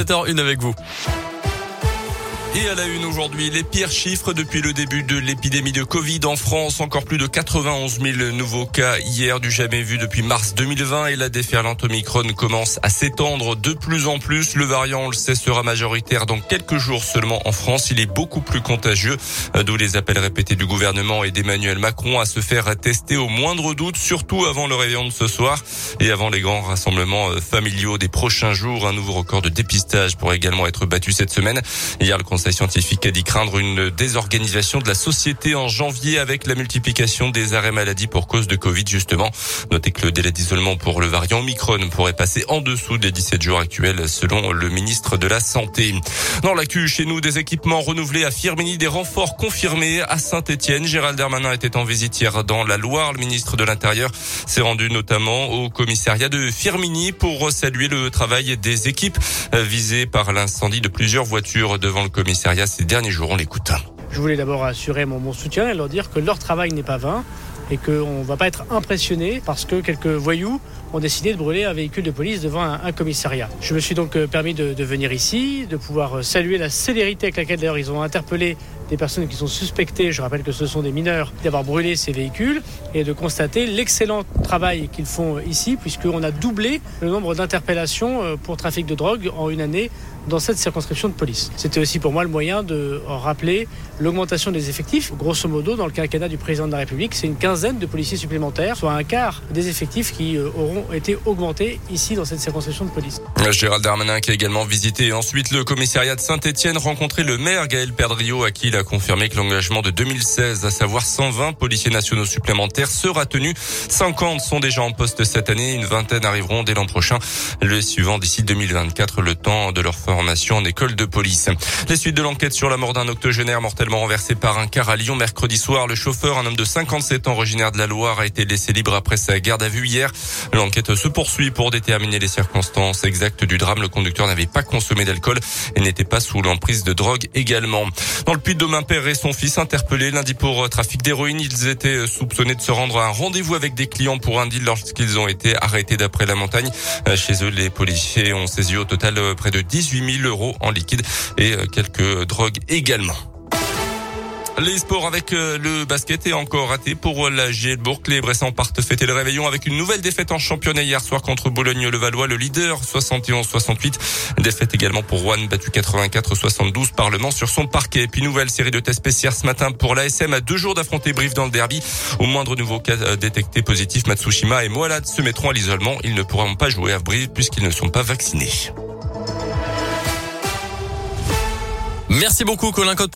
7h01 avec vous. Et à la une aujourd'hui, les pires chiffres depuis le début de l'épidémie de Covid en France. Encore plus de 91 000 nouveaux cas hier, du jamais vu depuis mars 2020. Et la déferlante Omicron commence à s'étendre de plus en plus. Le variant, on le sait, sera majoritaire dans quelques jours seulement en France. Il est beaucoup plus contagieux, d'où les appels répétés du gouvernement et d'Emmanuel Macron à se faire tester au moindre doute, surtout avant le réveillon de ce soir et avant les grands rassemblements euh, familiaux des prochains jours. Un nouveau record de dépistage pourrait également être battu cette semaine. Hier, le Conseil scientifique a dit craindre une désorganisation de la société en janvier avec la multiplication des arrêts maladie pour cause de Covid justement. Notez que le délai d'isolement pour le variant Omicron pourrait passer en dessous des 17 jours actuels selon le ministre de la Santé. Dans l'actu, chez nous, des équipements renouvelés à Firmini, des renforts confirmés à Saint-Etienne. Gérald Darmanin était en visite hier dans la Loire. Le ministre de l'Intérieur s'est rendu notamment au commissariat de Firmini pour saluer le travail des équipes visées par l'incendie de plusieurs voitures devant le commissariat ces derniers jours. On l'écoute. Je voulais d'abord assurer mon, soutien et leur dire que leur travail n'est pas vain et qu'on ne va pas être impressionné parce que quelques voyous ont décidé de brûler un véhicule de police devant un, un commissariat. Je me suis donc euh, permis de, de, venir ici, de pouvoir euh, saluer la célérité avec laquelle d'ailleurs ils ont interpellé des personnes qui sont suspectées, je rappelle que ce sont des mineurs, d'avoir brûlé ces véhicules et de constater l'excellent travail qu'ils font ici puisqu'on a doublé le nombre d'interpellations euh, pour trafic de drogue en une année dans cette circonscription de police. C'était aussi pour moi le moyen de rappeler l'augmentation des effectifs. Grosso modo, dans le quinquennat du président de la République, c'est une quinzaine de policiers supplémentaires, soit un quart des effectifs qui auront été augmentés ici dans cette circonscription de police. Gérald Darmanin qui a également visité ensuite le commissariat de Saint-Etienne, rencontré le maire Gaël Perdriau à qui il confirmé que l'engagement de 2016, à savoir 120 policiers nationaux supplémentaires, sera tenu. 50 sont déjà en poste cette année, une vingtaine arriveront dès l'an prochain. Le suivant d'ici 2024, le temps de leur formation en école de police. Les suites de l'enquête sur la mort d'un octogénaire mortellement renversé par un car à Lyon mercredi soir. Le chauffeur, un homme de 57 ans originaire de la Loire, a été laissé libre après sa garde à vue hier. L'enquête se poursuit pour déterminer les circonstances exactes du drame. Le conducteur n'avait pas consommé d'alcool et n'était pas sous l'emprise de drogue également. Dans le Puy-de-Dôme, un père et son fils interpellés lundi pour trafic d'héroïne. Ils étaient soupçonnés de se rendre à un rendez-vous avec des clients pour un deal lorsqu'ils ont été arrêtés d'après la montagne. Chez eux, les policiers ont saisi au total près de 18 000 euros en liquide et quelques drogues également. Les sports avec euh, le basket est encore raté pour la Bourg. Les Bressans partent fêter le réveillon avec une nouvelle défaite en championnat hier soir contre Boulogne-le-Valois, le leader 71-68. Défaite également pour Rouen, battu 84-72 Parlement sur son parquet. Puis nouvelle série de tests spéciaux ce matin pour l'ASM à deux jours d'affronter Brive dans le derby. Au moindre nouveau cas euh, détecté positif, Matsushima et Moalad se mettront à l'isolement. Ils ne pourront pas jouer à Brive puisqu'ils ne sont pas vaccinés. Merci beaucoup Colin Code.